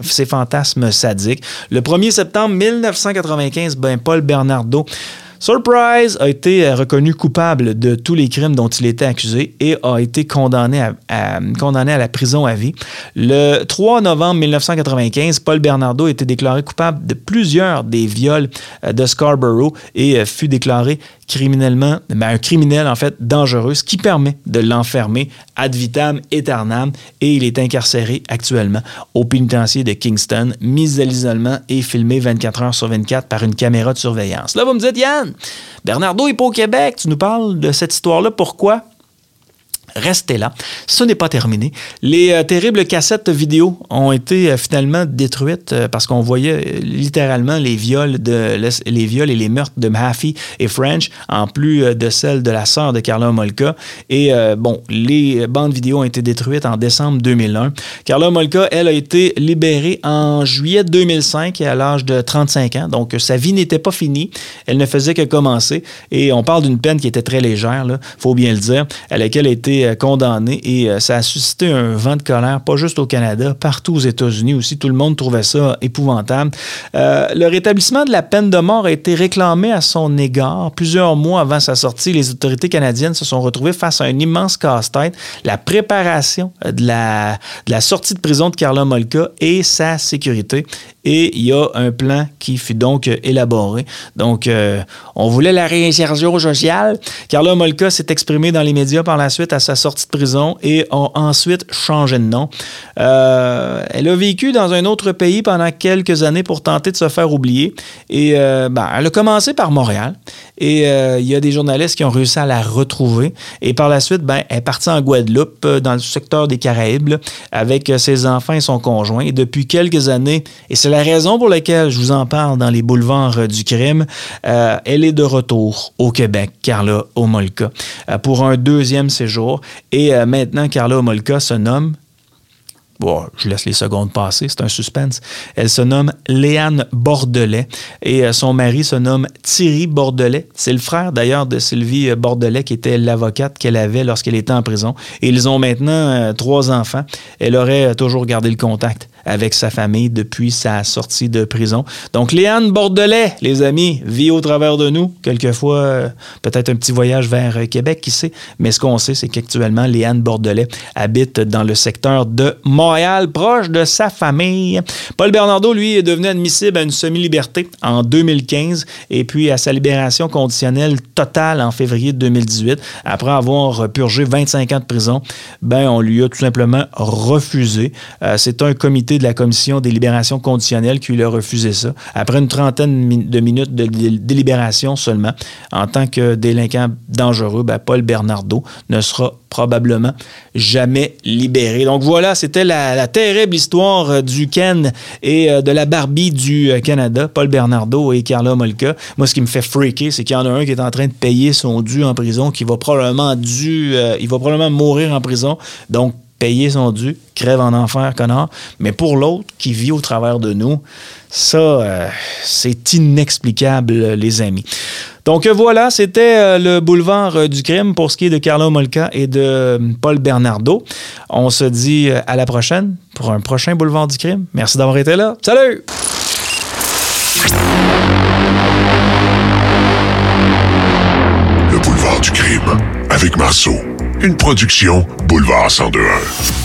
ses fantasmes sadiques. Le 1er septembre 1995, ben, Paul Bernardo Surprise a été euh, reconnu coupable de tous les crimes dont il était accusé et a été condamné à, la prison à vie. Le 3 novembre 1995, Paul Bernardo a été déclaré coupable de plusieurs des viols euh, de Scarborough et euh, fut déclaré criminellement, ben, un criminel en fait dangereux, ce qui permet de l'enfermer ad vitam aeternam et il est incarcéré actuellement au pénitencier de Kingston, mis à l'isolement et filmé 24 heures sur 24 par une caméra de surveillance. Là, vous me dites, Yann, Bernardo est pas au Québec, tu nous parles de cette histoire-là, pourquoi? Restez là. Ce n'est pas terminé. Les euh, terribles cassettes vidéo ont été euh, finalement détruites euh, parce qu'on voyait littéralement les viols, les viols et les meurtres de Mahaffey et French, en plus de celles de la sœur de Carla Molka. Et bon, les bandes vidéo ont été détruites en décembre 2001. Carla Molka, elle, a été libérée en juillet 2005 à l'âge de 35 ans. Donc, sa vie n'était pas finie. Elle ne faisait que commencer. Et on parle d'une peine qui était très légère, il faut bien le dire, à laquelle a été euh, condamné et euh, ça a suscité un vent de colère, pas juste au Canada, partout aux États-Unis aussi. Tout le monde trouvait ça épouvantable. Euh, le rétablissement de la peine de mort a été réclamé à son égard. Plusieurs mois avant sa sortie, les autorités canadiennes se sont retrouvées face à un immense casse-tête. La préparation de la, sortie de prison de Carla Molka et sa sécurité et il y a un plan qui fut donc élaboré. Donc, on voulait la réinsertion sociale. Carla Molka s'est exprimée dans les médias par la suite à sortie de prison et a ensuite changé de nom. Euh, elle a vécu dans un autre pays pendant quelques années pour tenter de se faire oublier. Et euh, ben, elle a commencé par Montréal. Et il y a des journalistes qui ont réussi à la retrouver. Et par la suite, ben, elle est partie en Guadeloupe, dans le secteur des Caraïbes, avec ses enfants et son conjoint. Et depuis quelques années, et c'est la raison pour laquelle je vous en parle dans les boulevards euh, du crime, euh, elle est de retour au Québec, Carla Omolka, euh, pour un deuxième séjour. Et maintenant, Carla Omolka se nomme Bon, je laisse les secondes passer, c'est un suspense. Elle se nomme Léane Bordelais et son mari se nomme Thierry Bordelais. C'est le frère d'ailleurs de Sylvie Bordelais qui était l'avocate qu'elle avait lorsqu'elle était en prison. Et ils ont maintenant trois enfants. Elle aurait toujours gardé le contact avec sa famille depuis sa sortie de prison. Donc, Léane Bordelais, les amis, vit au travers de nous. Quelquefois, euh, peut-être un petit voyage vers euh, Québec, qui sait? Mais ce qu'on sait, c'est qu'actuellement, Léane Bordelais habite dans le secteur de Montréal, proche de sa famille. Paul Bernardo, lui, est devenu admissible à une semi-liberté en 2015 et puis à sa libération conditionnelle totale en février 2018. Après avoir purgé 25 ans de prison, ben, on lui a tout simplement refusé. Euh, c'est un comité de la commission des libérations conditionnelles qui lui a refusé ça. Après une trentaine de minutes de délibération seulement, en tant que délinquant dangereux, ben, Paul Bernardo ne sera probablement jamais libéré. Donc voilà, c'était la, terrible histoire euh, du Ken et euh, de la Barbie du euh, Canada, Paul Bernardo et Carla Molka. Moi, ce qui me fait freaker, c'est qu'il y en a un qui est en train de payer son dû en prison, qui va probablement dû, il va probablement mourir en prison. Donc payer son dû, crève en enfer, connard. Mais pour l'autre qui vit au travers de nous, ça, euh, c'est inexplicable, les amis. Donc voilà, c'était euh, le boulevard euh, du crime pour ce qui est de Carlo Molka et de Paul Bernardo. On se dit à la prochaine pour un prochain boulevard du crime. Merci d'avoir été là. Salut! Le boulevard du crime avec Marceau une production Boulevard 1021.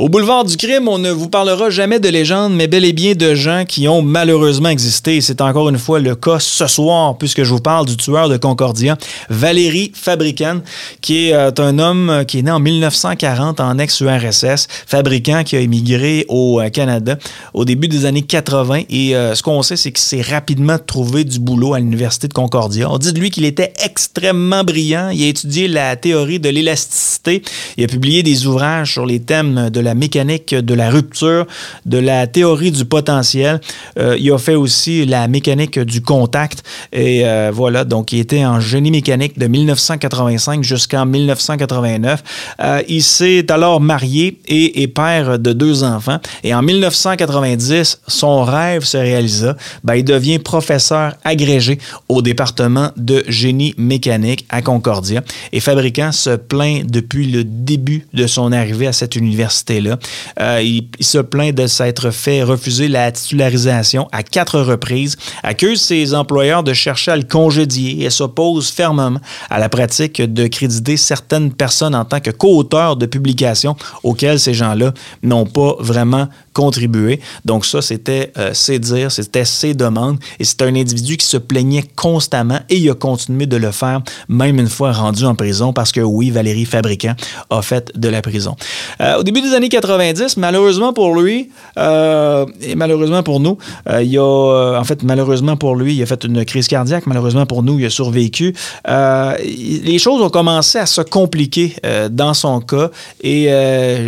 Au boulevard du crime, on ne vous parlera jamais de légendes, mais bel et bien de gens qui ont malheureusement existé. C'est encore une fois le cas ce soir, puisque je vous parle du tueur de Concordia, Valérie Fabricant, qui est euh, un homme qui est né en 1940 en ex-URSS, fabricant qui a émigré au euh, Canada au début des années 80. Et euh, ce qu'on sait, c'est qu'il s'est rapidement trouvé du boulot à l'Université de Concordia. On dit de lui qu'il était extrêmement brillant. Il a étudié la théorie de l'élasticité. Il a publié des ouvrages sur les thèmes de la la mécanique de la rupture, de la théorie du potentiel. Euh, il a fait aussi la mécanique du contact. Et euh, voilà, donc il était en génie mécanique de 1985 jusqu'en 1989. Euh, il s'est alors marié et est père de deux enfants. Et en 1990, son rêve se réalisa. Ben, il devient professeur agrégé au département de génie mécanique à Concordia. Et Fabricant se plaint depuis le début de son arrivée à cette Euh, il, se plaint de s'être fait refuser la titularisation à quatre reprises, accuse ses employeurs de chercher à le congédier et s'oppose fermement à la pratique de créditer certaines personnes en tant que co-auteurs de publications auxquelles ces gens-là n'ont pas vraiment contribué. Donc ça, c'était euh, ses dires, c'était ses demandes. Et c'est un individu qui se plaignait constamment et il a continué de le faire, même une fois rendu en prison, parce que oui, Valérie Fabricant a fait de la prison. Euh, au début des années 90, malheureusement pour lui, euh, et malheureusement pour nous, il a, en fait, malheureusement pour lui, il a fait une crise cardiaque. Malheureusement pour nous, il a survécu. les choses ont commencé à se compliquer dans son cas et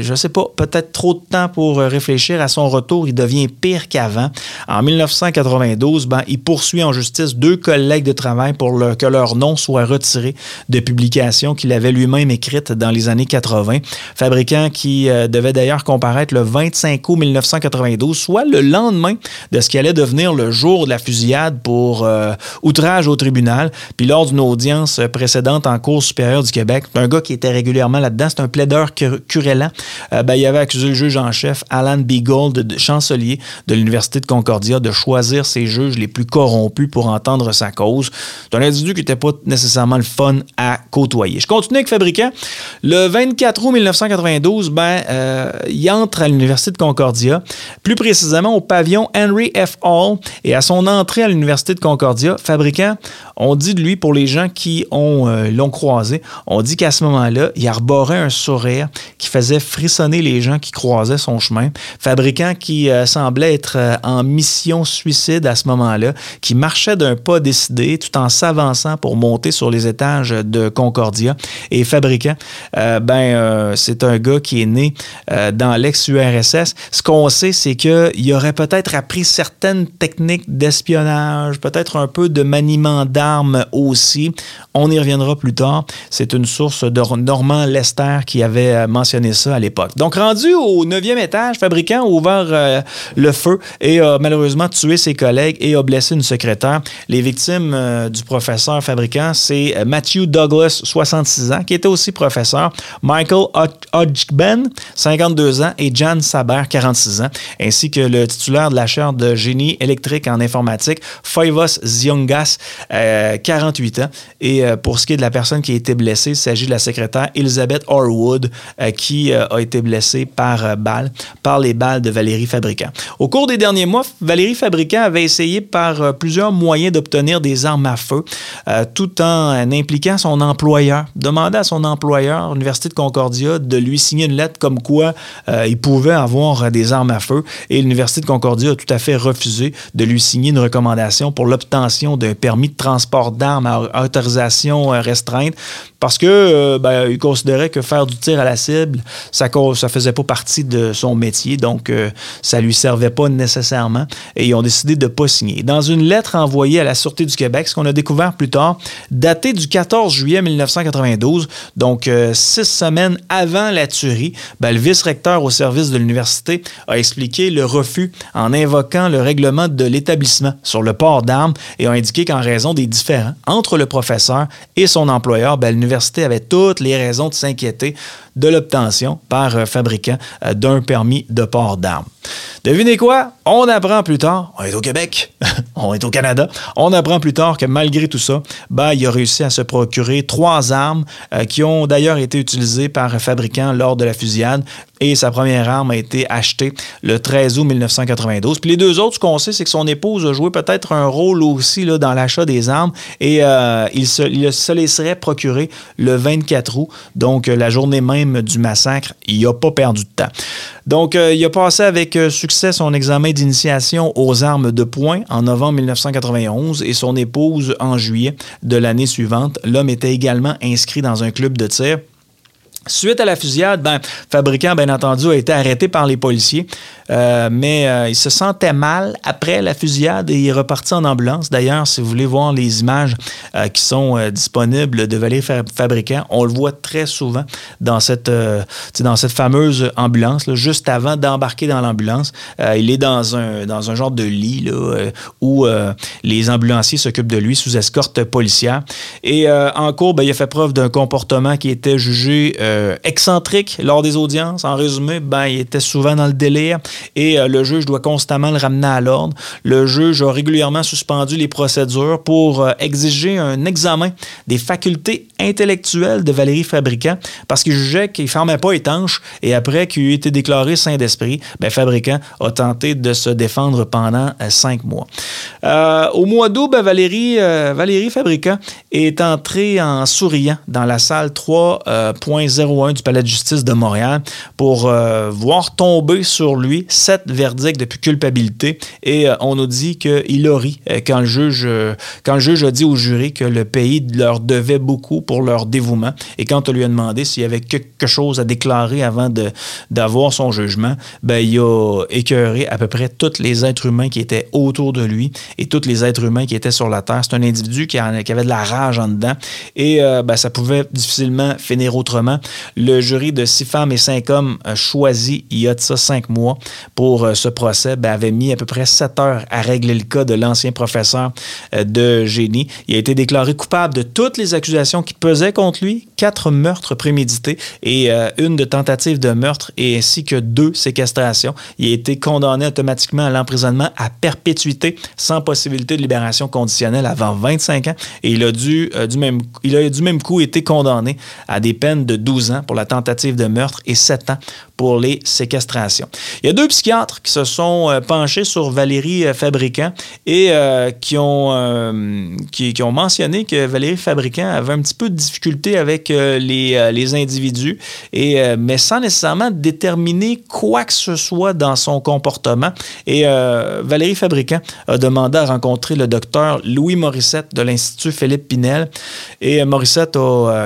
je sais pas, peut-être trop de temps pour réfléchir à son retour, il devient pire qu'avant. En 1992, ben, il poursuit en justice deux collègues de travail pour que leur nom soit retiré de publications qu'il avait lui-même écrites dans les années 80. Fabricant qui euh, devait d'ailleurs comparaître le 25 août 1992, soit le lendemain de ce qui allait devenir le jour de la fusillade pour euh, outrage au tribunal. Puis lors d'une audience précédente en Cour supérieure du Québec, un gars qui était régulièrement là-dedans, c'est un plaideur querellant. Euh, ben, il avait accusé le juge en chef, Alan B. Gold, chancelier de l'Université de Concordia, de choisir ses juges les plus corrompus pour entendre sa cause. C'est un individu qui n'était pas nécessairement le fun à côtoyer. Je continue avec Fabricant. Le 24 août 1992, ben, euh, il entre à l'Université de Concordia, plus précisément au pavillon Henry F. Hall, et à son entrée à l'Université de Concordia, Fabricant, on dit de lui, pour les gens qui ont euh, l'ont croisé, on dit qu'à ce moment-là, il arborait un sourire qui faisait frissonner les gens qui croisaient son chemin fabricant qui euh, semblait être euh, en mission suicide à ce moment-là, qui marchait d'un pas décidé tout en s'avançant pour monter sur les étages de Concordia. Et fabricant, euh, ben, c'est un gars qui est né dans l'ex-URSS. Ce qu'on sait, c'est qu'il aurait peut-être appris certaines techniques d'espionnage, peut-être un peu de maniement d'armes aussi. On y reviendra plus tard. C'est une source de Normand Lester qui avait mentionné ça à l'époque. Donc, rendu au neuvième étage, fabricant a ouvert euh, le feu et a malheureusement tué ses collègues et a blessé une secrétaire. Les victimes euh, du professeur fabricant, c'est euh, Matthew Douglas, 66 ans, qui était aussi professeur, Michael Hodgben, 52 ans, et Jan Saber, 46 ans, ainsi que le titulaire de la chaire de génie électrique en informatique, Foivos Ziongas, 48 ans. Et pour ce qui est de la personne qui a été blessée, il s'agit de la secrétaire Elizabeth Orwood, qui a été blessée par balle, par les balles de Valérie Fabricant. Au cours des derniers mois, Valérie Fabricant avait essayé par euh, plusieurs moyens d'obtenir des armes à feu, euh, tout en impliquant son employeur. Demandait à son employeur, l'Université de Concordia, de lui signer une lettre comme quoi euh, il pouvait avoir des armes à feu. Et l'Université de Concordia a tout à fait refusé de lui signer une recommandation pour l'obtention d'un permis de transport d'armes à autorisation restreinte parce que ben, il considérait que faire du tir à la cible, ça ne faisait pas partie de son métier. Donc, euh, ça lui servait pas nécessairement et ils ont décidé de ne pas signer. Dans une lettre envoyée à la Sûreté du Québec, ce qu'on a découvert plus tard, datée du 14 juillet 1992, donc euh, six semaines avant la tuerie, ben, le vice-recteur au service de l'université a expliqué le refus en invoquant le règlement de l'établissement sur le port d'armes et a indiqué qu'en raison des différends entre le professeur et son employeur, ben, l'université avait toutes les raisons de s'inquiéter de l'obtention par un fabricant euh, d'un permis de port d'armes. Devinez quoi? On apprend plus tard, on est au Québec, [LAUGHS] on est au Canada, on apprend plus tard que malgré tout ça, ben, il a réussi à se procurer trois armes euh, qui ont d'ailleurs été utilisées par un fabricant lors de la fusillade et sa première arme a été achetée le 13 août 1992. Puis les deux autres, ce qu'on sait, c'est que son épouse a joué peut-être un rôle aussi là, dans l'achat des armes et euh, il, se, laisserait procurer le 24 août, donc la journée même du massacre. Il n'a pas perdu de temps. Donc, euh, il a passé avec euh, succès son examen d'initiation aux armes de poing en novembre 1991 et son épouse en juillet de l'année suivante. L'homme était également inscrit dans un club de tir Suite à la fusillade, ben, fabricant, bien entendu, a été arrêté par les policiers, euh, mais euh, il se sentait mal après la fusillade et il est reparti en ambulance. D'ailleurs, si vous voulez voir les images euh, qui sont disponibles de Valérie Fabricant, on le voit très souvent dans cette, dans cette fameuse ambulance, juste avant d'embarquer dans l'ambulance. il est dans un, dans un genre de lit là, où les ambulanciers s'occupent de lui sous escorte policière. Et en cours, ben, il a fait preuve d'un comportement qui était jugé euh, excentrique lors des audiences. En résumé, ben, il était souvent dans le délire et euh, le juge doit constamment le ramener à l'ordre. Le juge a régulièrement suspendu les procédures pour euh, exiger un examen des facultés intellectuelles de Valérie Fabricant parce qu'il jugeait qu'il ne fermait pas étanche et après qu'il ait été déclaré saint d'esprit, ben, Fabricant a tenté de se défendre pendant cinq mois. au mois d'août, ben, Valérie, Valérie Fabricant est entrée en souriant dans la salle 3.0 du Palais de justice de Montréal pour euh, voir tomber sur lui sept verdicts depuis culpabilité. Et euh, on nous dit qu'il a ri euh, quand le, juge, quand le juge a dit au jury que le pays leur devait beaucoup pour leur dévouement. Et quand on lui a demandé s'il y avait quelque chose à déclarer avant d'avoir son jugement, ben, il a écœuré à peu près tous les êtres humains qui étaient autour de lui et tous les êtres humains qui étaient sur la Terre. C'est un individu qui, avait de la rage en dedans. Et ben, ça pouvait difficilement finir autrement. Le jury de six femmes et cinq hommes choisi il y a de ça cinq mois pour euh, ce procès ben, avait mis à peu près sept heures à régler le cas de l'ancien professeur euh, de génie. Il a été déclaré coupable de toutes les accusations qui pesaient contre lui, quatre meurtres prémédités et euh, une de tentative de meurtre et ainsi que deux séquestrations. Il a été condamné automatiquement à l'emprisonnement à perpétuité sans possibilité de libération conditionnelle avant 25 ans et il a dû, du, même, il a du même coup été condamné à des peines de 12 ans pour la tentative de meurtre et 7 ans pour les séquestrations. Il y a deux psychiatres qui se sont euh, penchés sur Valérie euh, Fabricant et euh, qui, ont, qui, ont mentionné que Valérie Fabricant avait un petit peu de difficulté avec les, les individus, et, mais sans nécessairement déterminer quoi que ce soit dans son comportement. Et Valérie Fabricant a demandé à rencontrer le docteur Louis Morissette de l'Institut Philippe Pinel. Et Morissette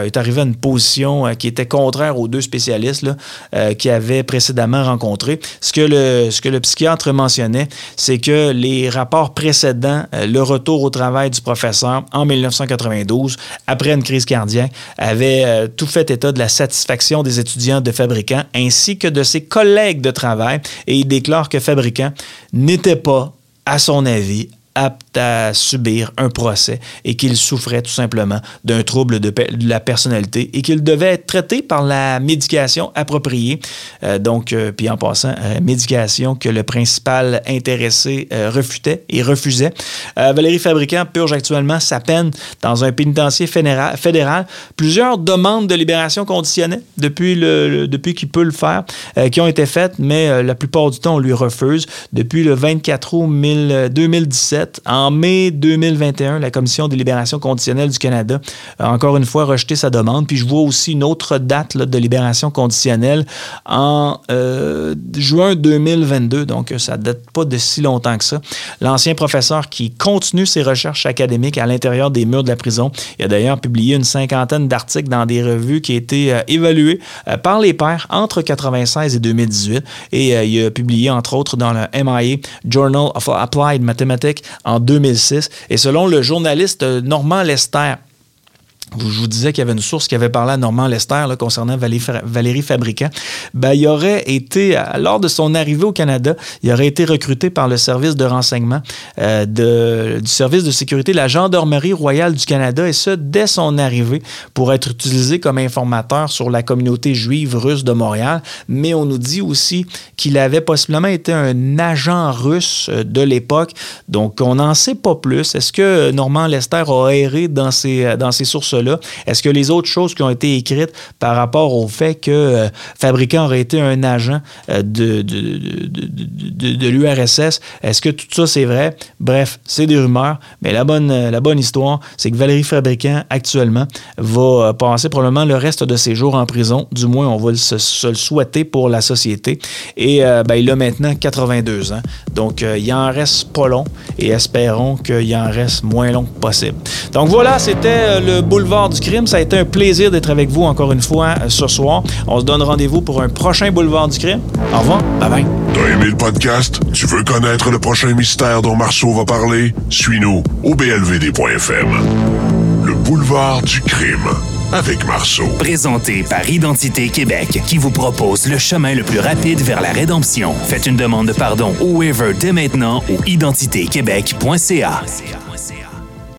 est arrivé à une position qui était contraire aux deux spécialistes là, qui avaient précédemment rencontré. Ce que le, ce que le psychiatre mentionnait, c'est que les rapports précédents, euh, le retour au travail du professeur en 1992, après une crise cardiaque, avaient euh, tout fait état de la satisfaction des étudiants de fabricants ainsi que de ses collègues de travail. Et il déclare que fabricant n'était pas à son avis, apte à subir un procès et qu'il souffrait tout simplement d'un trouble de, la personnalité et qu'il devait être traité par la médication appropriée. Euh, donc, euh, puis en passant, euh, médication que le principal intéressé refutait et refusait. Valérie Fabricant purge actuellement sa peine dans un pénitencier fédéral. Plusieurs demandes de libération conditionnelle depuis, le, depuis qu'il peut le faire qui ont été faites, mais la plupart du temps, on lui refuse. Depuis le 24 août 2017, en mai 2021, la Commission des libérations conditionnelles du Canada a encore une fois rejeté sa demande. Puis je vois aussi une autre date de libération conditionnelle en euh, juin 2022. Donc, ça ne date pas de si longtemps que ça. L'ancien professeur qui continue ses recherches académiques à l'intérieur des murs de la prison. Il a d'ailleurs publié une cinquantaine d'articles dans des revues qui été euh, évaluées euh, par les pairs entre 96 et 2018. Et il a publié, entre autres, dans le MIA Journal of Applied Mathematics en 2006. Et selon le journaliste Normand Lester, je vous disais qu'il y avait une source qui avait parlé à Normand Lester concernant Valérie, Fabricant. Ben, il aurait été, lors de son arrivée au Canada, il aurait été recruté par le service de renseignement euh, du service de sécurité de la Gendarmerie royale du Canada, et ce, dès son arrivée, pour être utilisé comme informateur sur la communauté juive russe de Montréal. Mais on nous dit aussi qu'il avait possiblement été un agent russe euh, de l'époque. Donc, on n'en sait pas plus. Est-ce que Normand Lester a erré dans ces, dans ces sources Est-ce que les autres choses qui ont été écrites par rapport au fait que euh, Fabricant aurait été un agent euh, de, de, l'URSS, est-ce que tout ça c'est vrai? Bref, c'est des rumeurs, mais la bonne, euh, la bonne histoire, c'est que Valérie Fabricant, actuellement, va passer probablement le reste de ses jours en prison. Du moins, on va se, le souhaiter pour la société. Et ben, il a maintenant 82 ans. Donc, il en reste pas long et espérons qu'il en reste moins long possible. Donc voilà, c'était le boulevard Boulevard du Crime. Ça a été un plaisir d'être avec vous encore une fois euh, ce soir. On se donne rendez-vous pour un prochain Boulevard du Crime. Au revoir. Bye bye. T'as aimé le podcast? Tu veux connaître le prochain mystère dont Marceau va parler? Suis-nous au blvd.fm. Le Boulevard du Crime avec Marceau. Présenté par Identité Québec, qui vous propose le chemin le plus rapide vers la rédemption. Faites une demande de pardon au waiver dès maintenant au identitéquebec.ca.